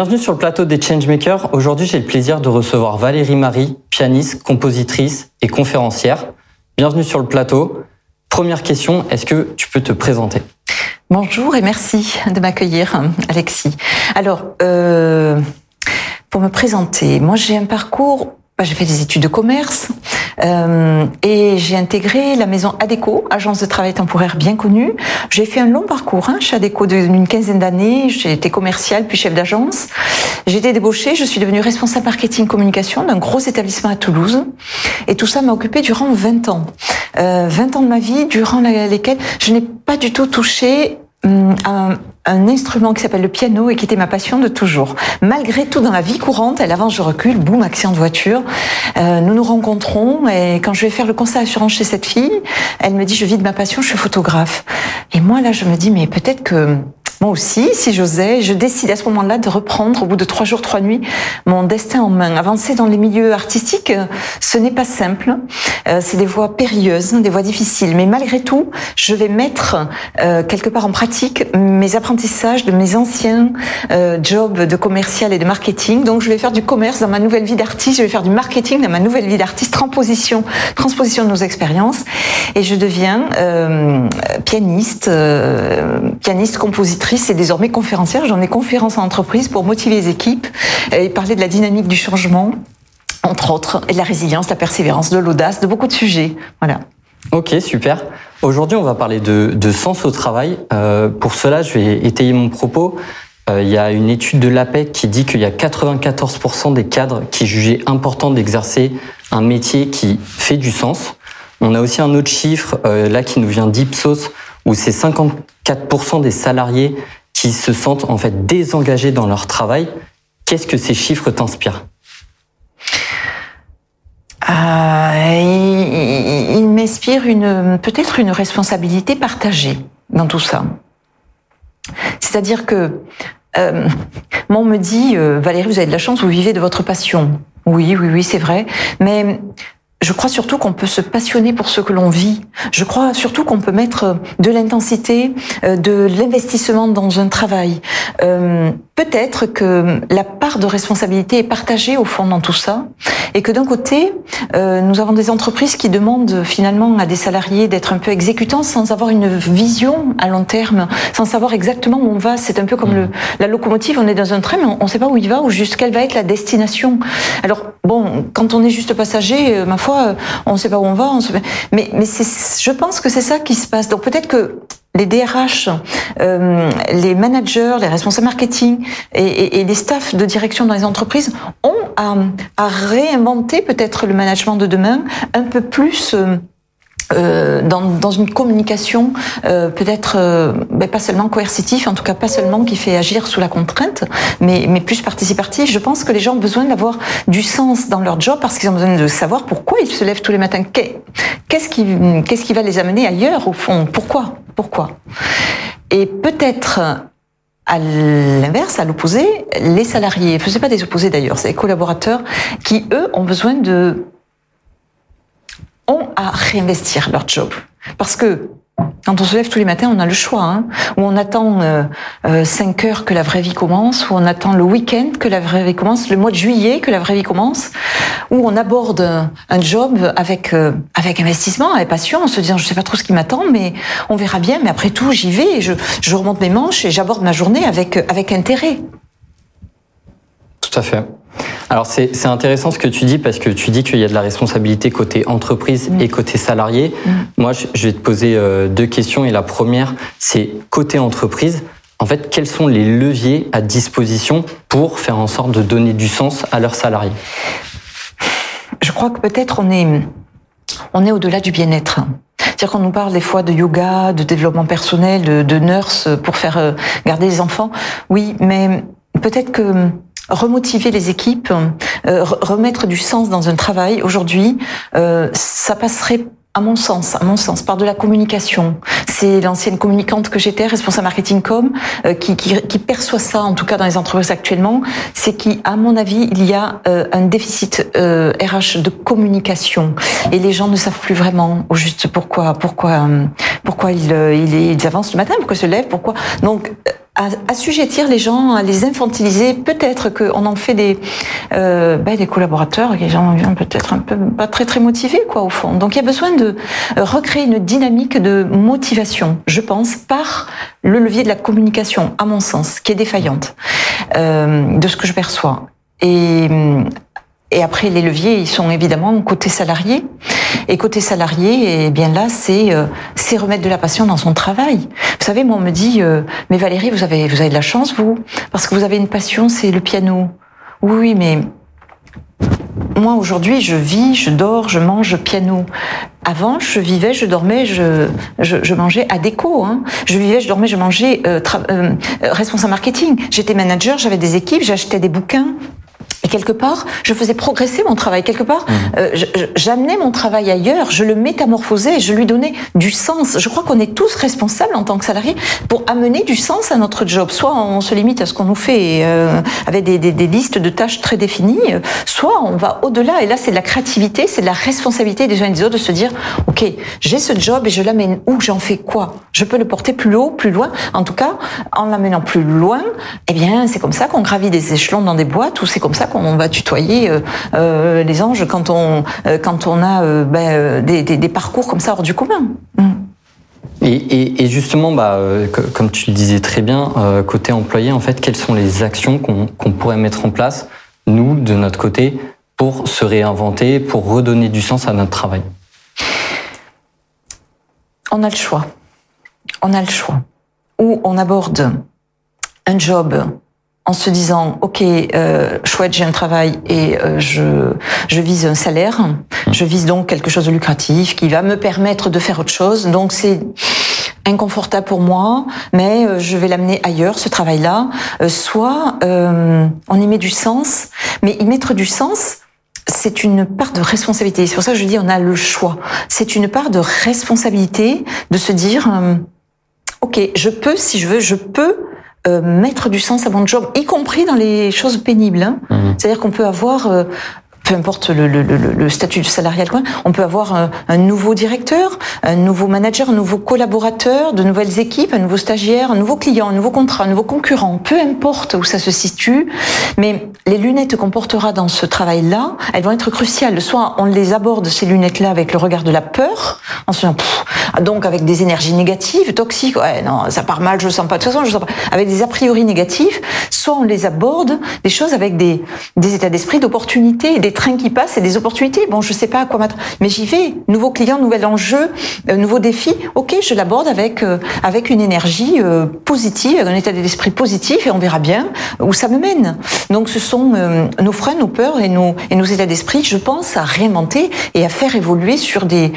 Bienvenue sur le plateau des Changemakers. Aujourd'hui, j'ai le plaisir de recevoir Valérie Marie, pianiste, compositrice et conférencière. Bienvenue sur le plateau. Première question, est-ce que tu peux te présenter? Bonjour et merci de m'accueillir, Alexis. Alors, euh, pour me présenter, moi j'ai un parcours j'ai fait des études de commerce euh, et j'ai intégré la maison ADECO, agence de travail temporaire bien connue. J'ai fait un long parcours hein, chez ADECO d'une quinzaine d'années. J'ai été commerciale puis chef d'agence. J'ai été débauchée, je suis devenue responsable marketing communication d'un gros établissement à Toulouse. Et tout ça m'a occupé durant 20 ans. Euh, 20 ans de ma vie durant lesquels je n'ai pas du tout touché hum, un, instrument qui s'appelle le piano et qui était ma passion de toujours. Malgré tout, dans la vie courante, elle avance, je recule, boum, accident de voiture. Euh, nous nous rencontrons et quand je vais faire le constat d'assurance chez cette fille, elle me dit, je vis de ma passion, je suis photographe. Et moi, là, je me dis, mais peut-être que moi aussi, si j'osais, je décide à ce moment-là de reprendre, au bout de trois jours, trois nuits, mon destin en main. Avancer dans les milieux artistiques, ce n'est pas simple. Euh, c'est des voies périlleuses, des voies difficiles. Mais malgré tout, je vais mettre euh, quelque part en pratique mes apprentissages de mes anciens euh, jobs de commercial et de marketing. Donc, je vais faire du commerce dans ma nouvelle vie d'artiste. Je vais faire du marketing dans ma nouvelle vie d'artiste. Transposition, transposition de nos expériences. Et je deviens pianiste, pianiste, compositrice et désormais conférencière. J'en ai conférence en entreprise pour motiver les équipes et parler de la dynamique du changement, entre autres, et de la résilience, de la persévérance, de l'audace, de beaucoup de sujets. Voilà. Ok, super. Aujourd'hui, on va parler de, sens au travail. Euh, pour cela, je vais étayer mon propos. Euh, il y a une étude de l'APEC qui dit qu'il y a 94% des cadres qui jugeaient important d'exercer un métier qui fait du sens. On a aussi un autre chiffre euh, là qui nous vient d'Ipsos où c'est 54% des salariés qui se sentent en fait désengagés dans leur travail. Qu'est-ce que ces chiffres t'inspirent? Euh, il, m'inspire une peut-être une responsabilité partagée dans tout ça. C'est-à-dire que euh, moi on me dit euh, Valérie vous avez de la chance vous vivez de votre passion. Oui oui oui c'est vrai mais je crois surtout qu'on peut se passionner pour ce que l'on vit. Je crois surtout qu'on peut mettre de l'intensité, euh, de l'investissement dans un travail. Euh, peut-être que la part de responsabilité est partagée au fond dans tout ça, et que d'un côté, euh, nous avons des entreprises qui demandent finalement à des salariés d'être un peu exécutants sans avoir une vision à long terme, sans savoir exactement où on va. C'est un peu comme le, la locomotive, on est dans un train, mais on ne sait pas où il va ou juste quelle va être la destination. Alors bon, quand on est juste passager, ma foi, euh, on ne sait pas où on va. Mais, mais je pense que c'est ça qui se passe. Donc peut-être que les DRH, euh, les managers, les responsables marketing et, les staffs de direction dans les entreprises ont à, à réinventer peut-être le management de demain un peu plus euh, euh, dans, dans, une communication euh, peut-être euh, ben, pas seulement coercitive, en tout cas pas seulement qui fait agir sous la contrainte, mais, mais plus participatif. Je pense que les gens ont besoin d'avoir du sens dans leur job parce qu'ils ont besoin de savoir pourquoi ils se lèvent tous les matins. Qu'est-ce qui, qu'est-ce qui va les amener ailleurs au fond? Pourquoi? Pourquoi? Et peut-être à l'inverse, à l'opposé, les salariés, ce n'est pas des opposés d'ailleurs, c'est les collaborateurs qui, eux, ont besoin de à réinvestir leur job. Parce que quand on se lève tous les matins, on a le choix. Hein, où on attend euh, 5 euh, heures que la vraie vie commence, où on attend le week-end que la vraie vie commence, le mois de juillet que la vraie vie commence, où on aborde un job avec euh, avec investissement, avec passion, en se disant je sais pas trop ce qui m'attend, mais on verra bien. Mais après tout, j'y vais, je, je remonte mes manches et j'aborde ma journée avec avec intérêt. Tout à fait. Alors c'est intéressant ce que tu dis parce que tu dis qu'il y a de la responsabilité côté entreprise mm. et côté salarié. Mm. Moi, je vais te poser euh, deux questions et la première, c'est côté entreprise. En fait, quels sont les leviers à disposition pour faire en sorte de donner du sens à leurs salariés? Je crois que peut-être on est, on est au-delà du bien-être. C'est-à-dire qu'on nous parle des fois de yoga, de développement personnel, de, de nurse pour faire euh, garder les enfants. Oui, mais peut-être que remotiver les équipes, euh, remettre du sens dans un travail aujourd'hui, euh, ça passerait à mon sens, à mon sens, par de la communication. C'est l'ancienne communicante que j'étais, responsable marketing com, euh, qui, qui, qui, perçoit ça, en tout cas dans les entreprises actuellement, c'est qu'à mon avis, il y a un déficit RH de communication et les gens ne savent plus vraiment au juste pourquoi, pourquoi, pourquoi ils, ils, ils avancent le matin, pourquoi ils se lèvent, pourquoi. Donc assujettir les gens, à les infantiliser. Peut-être qu'on en fait des, euh, ben, des collaborateurs qui sont peut-être un peu pas très très motivés quoi au fond. Donc il y a besoin de recréer une dynamique de motivation, je pense, par le levier de la communication, à mon sens, qui est défaillante euh, de ce que je perçois. Et et après, les leviers, ils sont évidemment côté salarié. Et côté salarié, eh bien là, c'est euh, c'est remettre de la passion dans son travail. Vous savez, moi, on me dit, euh, mais Valérie, vous avez vous avez de la chance, vous, parce que vous avez une passion, c'est le piano. Oui, oui, mais moi aujourd'hui, je vis, je dors, je mange piano. Avant, je vivais, je dormais, je, je, je mangeais à déco. Hein. Je vivais, je dormais, je mangeais euh, euh responsable marketing. J'étais manager, j'avais des équipes, j'achetais des bouquins, quelque part, je faisais progresser mon travail. Quelque part, mmh. euh, j'amenais mon travail ailleurs, je le métamorphosais, je lui donnais du sens. Je crois qu'on est tous responsables en tant que salariés pour amener du sens à notre job. Soit on se limite à ce qu'on nous fait euh, avec des, des, des, listes de tâches très définies, soit on va au-delà. Et là, c'est de la créativité, c'est de la responsabilité des uns et des autres de se dire, ok, j'ai ce job et je l'amène où, j'en fais quoi? Je peux le porter plus haut, plus loin. En tout cas, en l'amenant plus loin, eh bien, c'est comme ça qu'on gravit des échelons dans des boîtes ou c'est comme ça on va tutoyer euh, euh, les anges quand on euh, quand on a ben, des, parcours comme ça hors du commun. Mm. Et, justement, bah, comme tu le disais très bien, côté employé, en fait, quelles sont les actions qu'on pourrait mettre en place, nous, de notre côté, pour se réinventer, pour redonner du sens à notre travail? On a le choix. On a le choix. Ou on aborde un job en se disant ok euh, chouette j'ai un travail et euh, je je vise un salaire. Je vise donc quelque chose de lucratif qui va me permettre de faire autre chose. Donc c'est inconfortable pour moi mais euh, je vais l'amener ailleurs ce travail là soit on y met du sens mais y mettre du sens c'est une part de responsabilité. C'est pour ça que je dis on a le choix. C'est une part de responsabilité de se dire ok je peux si je veux je peux euh, mettre du sens à mon job, y compris dans les choses pénibles. Hein. Mmh. C'est-à-dire qu'on peut avoir euh, peu importe le, le, le, le statut salarial, on peut avoir un, un, nouveau directeur, un nouveau manager, un nouveau collaborateur, de nouvelles équipes, un nouveau stagiaire, un nouveau client, un nouveau contrat, un nouveau concurrent, peu importe où ça se situe, mais les lunettes qu'on portera dans ce travail-là, elles vont être cruciales. Soit on les aborde, ces lunettes-là, avec le regard de la peur, en se disant, ah, donc avec des énergies négatives, toxiques, ouais, non, ça part mal, je sens pas, de toute façon, je sens pas, avec des a priori négatifs, soit on les aborde, des choses avec des, des états d'esprit d'opportunité, des trains qui passent et des opportunités. Bon, je sais pas à quoi mettre, mais j'y vais. Nouveau client, nouvel enjeu, euh, nouveau défi. Ok, je l'aborde avec euh, avec une énergie euh, positive, avec un état d'esprit positif, et on verra bien où ça me mène. Donc, ce sont nos freins, nos peurs et nos et nos états d'esprit. Je pense à réinventer et à faire évoluer sur des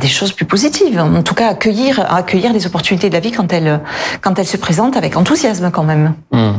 des choses plus positives. En tout cas, accueillir accueillir les opportunités de la vie quand elles quand elles se présentent avec enthousiasme quand même. Mmh.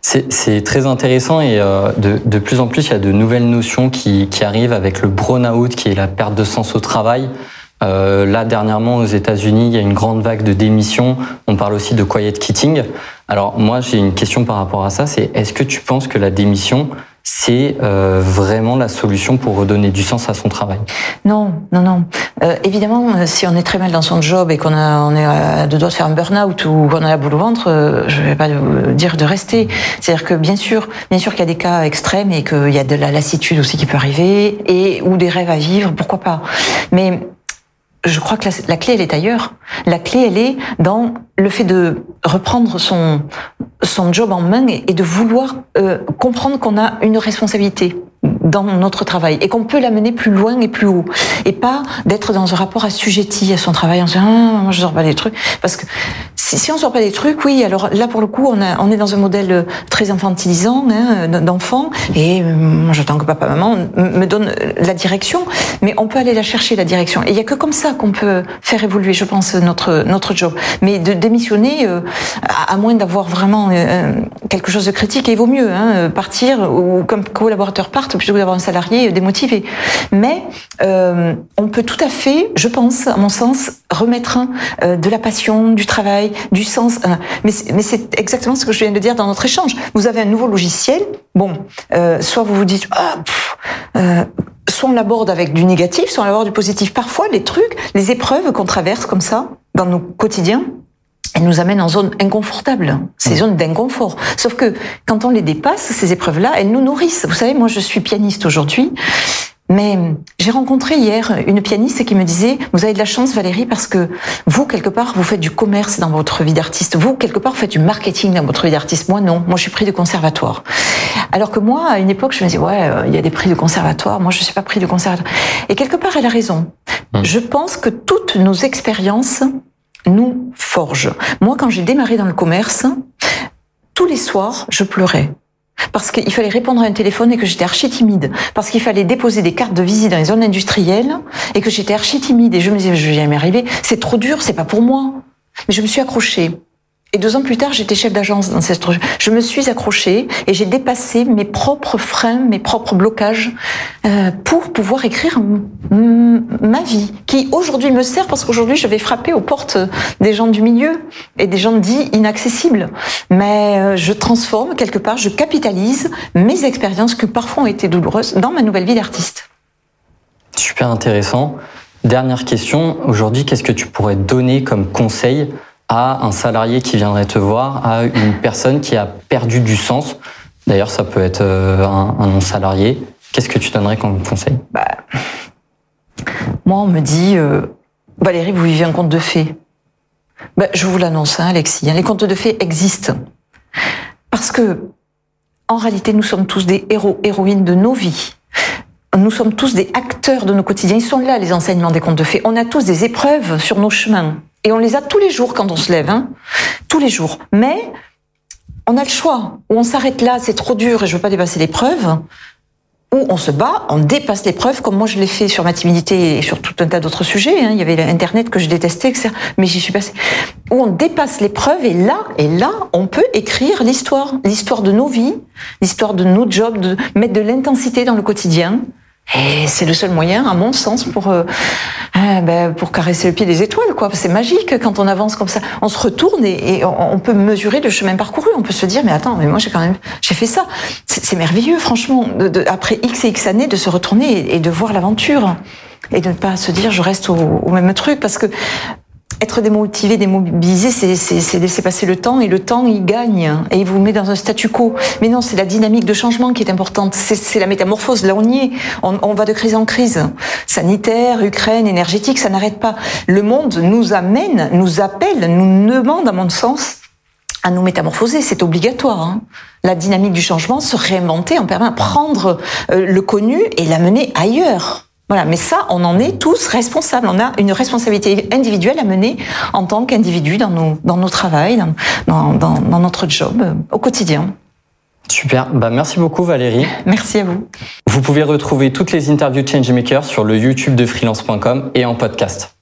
C'est très intéressant et euh, de, plus en plus, il y a de nouvelles notions qui, qui arrivent avec le burn-out, qui est la perte de sens au travail. Euh, là, dernièrement, aux États-Unis, il y a une grande vague de démissions. On parle aussi de quiet quitting. Alors, moi, j'ai une question par rapport à ça. C'est est-ce que tu penses que la démission, c'est euh, vraiment la solution pour redonner du sens à son travail Non, non, non. Euh, évidemment, euh, si on est très mal dans son job et qu'on on est à deux doigts de faire un burn-out ou qu'on a la boule au ventre, euh, je vais pas dire de rester. C'est-à-dire que bien sûr, bien sûr qu'il y a des cas extrêmes et qu'il y a de la lassitude aussi qui peut arriver et ou des rêves à vivre, pourquoi pas. Mais je crois que la, la, clé, elle est ailleurs. La clé, elle est dans le fait de reprendre son, son job en main et, de vouloir euh, comprendre qu'on a une responsabilité dans notre travail et qu'on peut l'amener plus loin et plus haut et pas d'être dans un rapport assujetti à son travail en disant ah, moi je sors pas des trucs. Parce que si, si on sort pas des trucs oui alors là pour le coup on, a, on est dans un modèle très infantilisant hein, d'enfant et euh, moi j'attends que papa maman me donne la direction mais on peut aller la chercher la direction et il y a que comme ça qu'on peut faire évoluer je pense notre notre job mais de démissionner euh, à, moins d'avoir vraiment euh, quelque chose de critique il vaut mieux hein, partir ou comme collaborateur parte plutôt d'avoir un salarié démotivé. Mais euh, on peut tout à fait, je pense, à mon sens, remettre euh, de la passion, du travail, du sens. Euh, mais c'est exactement ce que je viens de dire dans notre échange. Vous avez un nouveau logiciel. Bon, euh, soit vous vous dites, ah, euh, soit on l'aborde avec du négatif, soit on l'aborde du positif. Parfois, les trucs, les épreuves qu'on traverse comme ça dans nos quotidiens, elles nous amènent en zone inconfortable, ces zones d'inconfort. Sauf que quand on les dépasse, ces épreuves-là, elles nous nourrissent. Vous savez, moi je suis pianiste aujourd'hui. Mais j'ai rencontré hier une pianiste qui me disait Vous avez de la chance, Valérie, parce que vous, quelque part, vous faites du commerce dans votre vie d'artiste. Vous, quelque part, vous faites du marketing dans votre vie d'artiste. Moi, non. Moi, je suis pris de conservatoire. Alors que moi, à une époque, je me disais Ouais, euh, il y a des prix de conservatoire. Moi, je ne suis pas pris de conservatoire. Et quelque part, elle a raison. Mmh. Je pense que toutes nos expériences nous forgent. Moi, quand j'ai démarré dans le commerce, tous les soirs, je pleurais parce qu'il fallait répondre à un téléphone et que j'étais archi timide, parce qu'il fallait déposer des cartes de visite dans les zones industrielles et que j'étais archi timide et je me disais je vais jamais arriver, c'est trop dur, c'est pas pour moi. Mais je me suis accrochée. Et deux ans plus tard, j'étais chef d'agence dans cette structure. Je me suis accrochée et j'ai dépassé mes propres freins, mes propres blocages euh, pour pouvoir écrire ma vie, qui aujourd'hui me sert parce qu'aujourd'hui je vais frapper aux portes des gens du milieu et des gens dits inaccessibles. Mais euh, je transforme quelque part, je capitalise mes expériences qui parfois ont été douloureuses dans ma nouvelle vie d'artiste. Super intéressant. Dernière question. Aujourd'hui, qu'est-ce que tu pourrais donner comme conseil à un salarié qui viendrait te voir, à une personne qui a perdu du sens. D'ailleurs, ça peut être euh, un, non-salarié. Qu'est-ce que tu donnerais comme conseil? Bah, Moi, on me dit, euh, Valérie, vous vivez un conte de fées. Bah, je vous l'annonce, hein, Alexis, hein, les contes de fées existent. Parce que, en réalité, nous sommes tous des héros, héroïnes de nos vies. Nous sommes tous des acteurs de nos quotidiens. Ils sont là, les enseignements des contes de fées. On a tous des épreuves sur nos chemins. Et on les a tous les jours quand on se lève, hein tous les jours. Mais on a le choix. Ou on s'arrête là, c'est trop dur et je veux pas dépasser l'épreuve. Ou on se bat, on dépasse l'épreuve, comme moi je l'ai fait sur ma timidité et sur tout un tas d'autres sujets. Hein. Il y avait l'internet que je détestais, etc. Mais j'y suis passée. Où on dépasse l'épreuve et là, et là, on peut écrire l'histoire, l'histoire de nos vies, l'histoire de nos jobs, de mettre de l'intensité dans le quotidien. Et c'est le seul moyen, à mon sens, pour euh, euh, ben, pour caresser le pied des étoiles. quoi. C'est magique quand on avance comme ça. On se retourne et, on peut mesurer le chemin parcouru. On peut se dire, mais attends, mais moi j'ai quand même j'ai fait ça. C'est merveilleux, franchement, de, après x et x années, de se retourner et, de voir l'aventure et de ne pas se dire, je reste au, au même truc, parce que être démotivé, démobilisé, c'est laisser passer le temps et le temps il gagne et il vous met dans un statu quo. Mais non, c'est la dynamique de changement qui est importante. C'est la métamorphose. Là, on y est. On, va de crise en crise. Sanitaire, Ukraine, énergétique, ça n'arrête pas. Le monde nous amène, nous appelle, nous demande, à mon sens, à nous métamorphoser. C'est obligatoire. Hein. La dynamique du changement, se réinventer, en permet prendre euh, le connu et l'amener ailleurs. Voilà, mais ça, on en est tous responsables. On a une responsabilité individuelle à mener en tant qu'individu dans nos, dans nos travails, dans, dans, dans notre job euh, au quotidien. Super, bah merci beaucoup Valérie. Merci à vous. Vous pouvez retrouver toutes les interviews de Changemaker sur le YouTube de freelance.com et en podcast.